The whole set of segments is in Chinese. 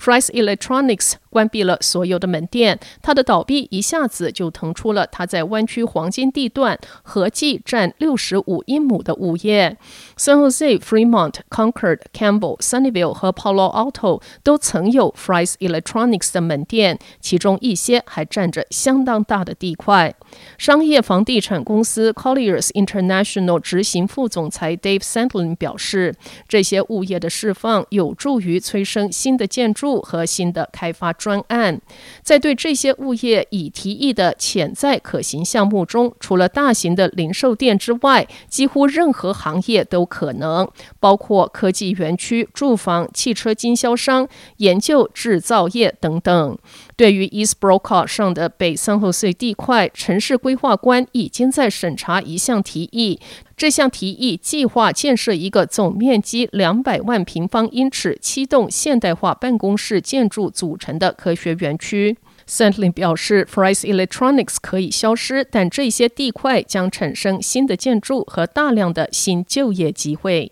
Fry's Electronics 关闭了所有的门店，它的倒闭一下子就腾出了它在湾区黄金地段合计占六十五英亩的物业。San Jose、Fremont、Concord、Campbell、Sunnyvale 和 Palo Alto 都曾有 Fry's Electronics 的门店，其中一些还占着相当大的地块。商业房地产公司 Colliers International 执行副总裁 Dave Sandlin 表示，这些物业的释放有助于催生新的建筑和新的开发。专案在对这些物业已提议的潜在可行项目中，除了大型的零售店之外，几乎任何行业都可能，包括科技园区、住房、汽车经销商、研究、制造业等等。对于 East Broca 上的北三后隧地块，城市规划官已经在审查一项提议。这项提议计划建设一个总面积两百万平方英尺、七栋现代化办公室建筑组成的科学园区。Sandlin 表示，Fry's Electronics 可以消失，但这些地块将产生新的建筑和大量的新就业机会。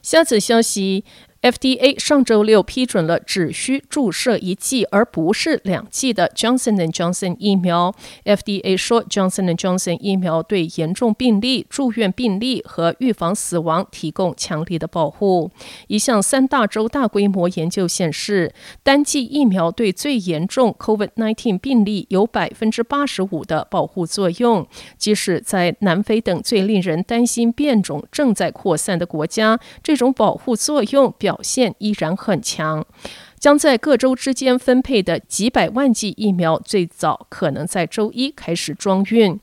下次消息。FDA 上周六批准了只需注射一剂而不是两剂的 Johnson & Johnson 疫苗。FDA 说，Johnson & Johnson 疫苗对严重病例、住院病例和预防死亡提供强力的保护。一项三大洲大规模研究显示，单剂疫苗对最严重 COVID-19 病例有百分之八十五的保护作用，即使在南非等最令人担心变种正在扩散的国家，这种保护作用表表现依然很强，将在各州之间分配的几百万剂疫苗，最早可能在周一开始装运。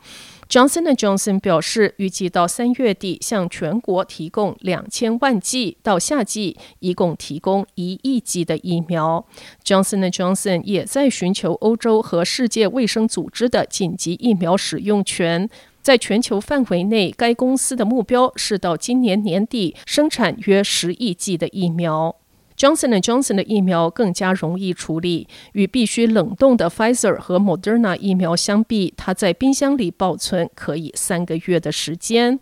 Johnson & Johnson 表示，预计到三月底向全国提供两千万剂，到夏季一共提供一亿剂的疫苗。Johnson & Johnson 也在寻求欧洲和世界卫生组织的紧急疫苗使用权。在全球范围内，该公司的目标是到今年年底生产约十亿剂的疫苗。Johnson & Johnson 的疫苗更加容易处理，与必须冷冻的 Pfizer 和 Moderna 疫苗相比，它在冰箱里保存可以三个月的时间。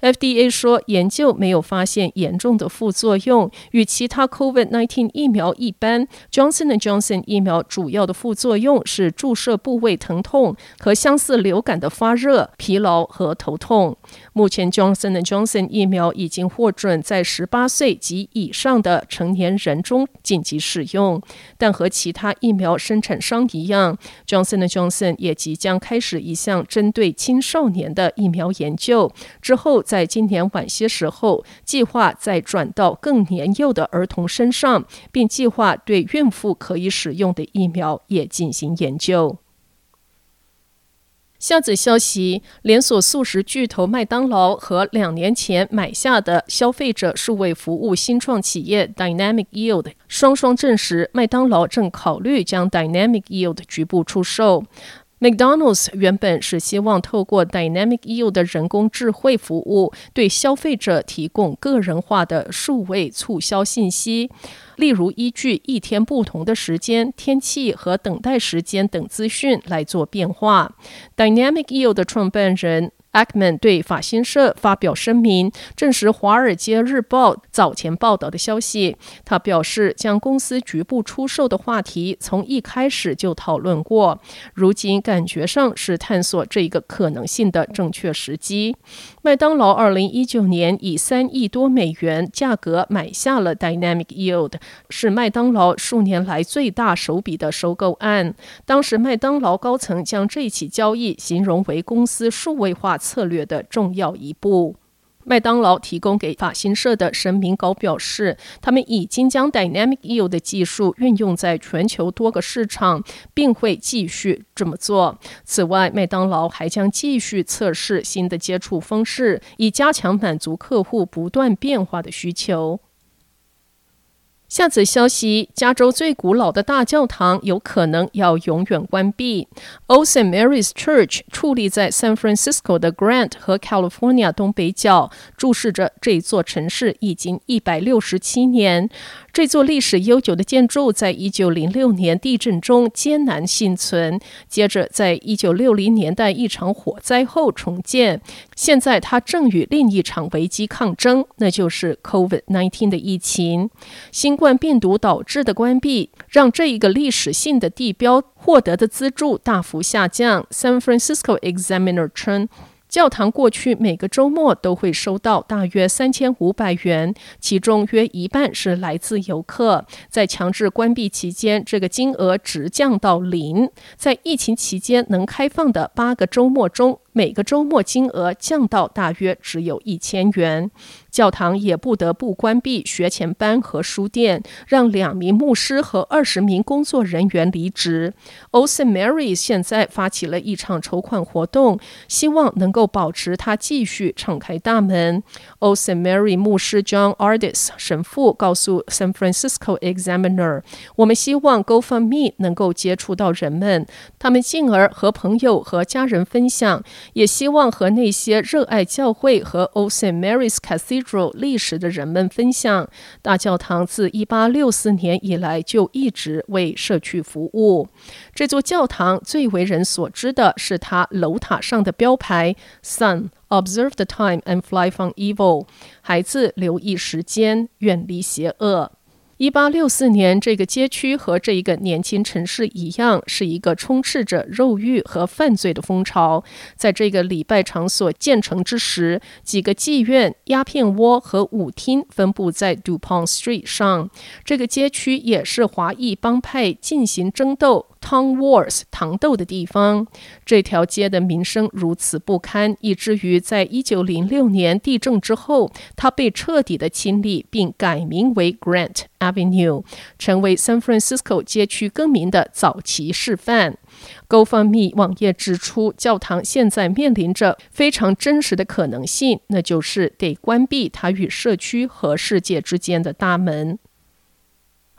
FDA 说，研究没有发现严重的副作用。与其他 COVID-19 疫苗一般，Johnson & Johnson 疫苗主要的副作用是注射部位疼痛和相似流感的发热、疲劳和头痛。目前，Johnson & Johnson 疫苗已经获准在十八岁及以上的成年人中紧急使用，但和其他疫苗生产商一样，Johnson & Johnson 也即将开始一项针对青少年的疫苗研究。之后，在今年晚些时候，计划再转到更年幼的儿童身上，并计划对孕妇可以使用的疫苗也进行研究。下则消息：连锁速食巨头麦当劳和两年前买下的消费者数位服务新创企业 Dynamic Yield 双双证实，麦当劳正考虑将 Dynamic Yield 局部出售。McDonald's 原本是希望透过 Dynamic Yield 的人工智慧服务，对消费者提供个人化的数位促销信息，例如依据一天不同的时间、天气和等待时间等资讯来做变化。Dynamic Yield 的创办人 Ackman 对法新社发表声明，证实《华尔街日报》早前报道的消息。他表示，将公司局部出售的话题从一开始就讨论过，如今感觉上是探索这个可能性的正确时机。麦当劳二零一九年以三亿多美元价格买下了 Dynamic Yield，是麦当劳数年来最大手笔的收购案。当时麦当劳高层将这起交易形容为公司数位化策略的重要一步。麦当劳提供给法新社的声明稿表示，他们已经将 Dynamic Yield 的技术运用在全球多个市场，并会继续这么做。此外，麦当劳还将继续测试新的接触方式，以加强满足客户不断变化的需求。下则消息：加州最古老的大教堂有可能要永远关闭。Old St. Mary's Church 矗立在 San Francisco 的 Grant 和 California 东北角，注视着这座城市已经一百六十七年。这座历史悠久的建筑，在一九零六年地震中艰难幸存，接着在一九六零年代一场火灾后重建。现在，它正与另一场危机抗争，那就是 COVID-19 的疫情。新冠病毒导致的关闭，让这一个历史性的地标获得的资助大幅下降。San Francisco Examiner 称。教堂过去每个周末都会收到大约三千五百元，其中约一半是来自游客。在强制关闭期间，这个金额直降到零。在疫情期间能开放的八个周末中，每个周末金额降到大约只有一千元，教堂也不得不关闭学前班和书店，让两名牧师和二十名工作人员离职。Old St. Mary 现在发起了一场筹款活动，希望能够保持它继续敞开大门。Old St. Mary 牧师 John Ardis 神父告诉 San Francisco Examiner：“ 我们希望 GoFundMe 能够接触到人们，他们进而和朋友和家人分享。”也希望和那些热爱教会和 o St. Mary's Cathedral 历史的人们分享。大教堂自1864年以来就一直为社区服务。这座教堂最为人所知的是它楼塔上的标牌：“Son, observe the time and fly from evil。”孩子，留意时间，远离邪恶。一八六四年，这个街区和这一个年轻城市一样，是一个充斥着肉欲和犯罪的风潮。在这个礼拜场所建成之时，几个妓院、鸦片窝和舞厅分布在 Dupont Street 上。这个街区也是华裔帮派进行争斗。Tom Wars 糖豆的地方，这条街的名声如此不堪，以至于在一九零六年地震之后，它被彻底的清理，并改名为 Grant Avenue，成为 San Francisco 街区更名的早期示范。GoFundMe 网页指出，教堂现在面临着非常真实的可能性，那就是得关闭它与社区和世界之间的大门。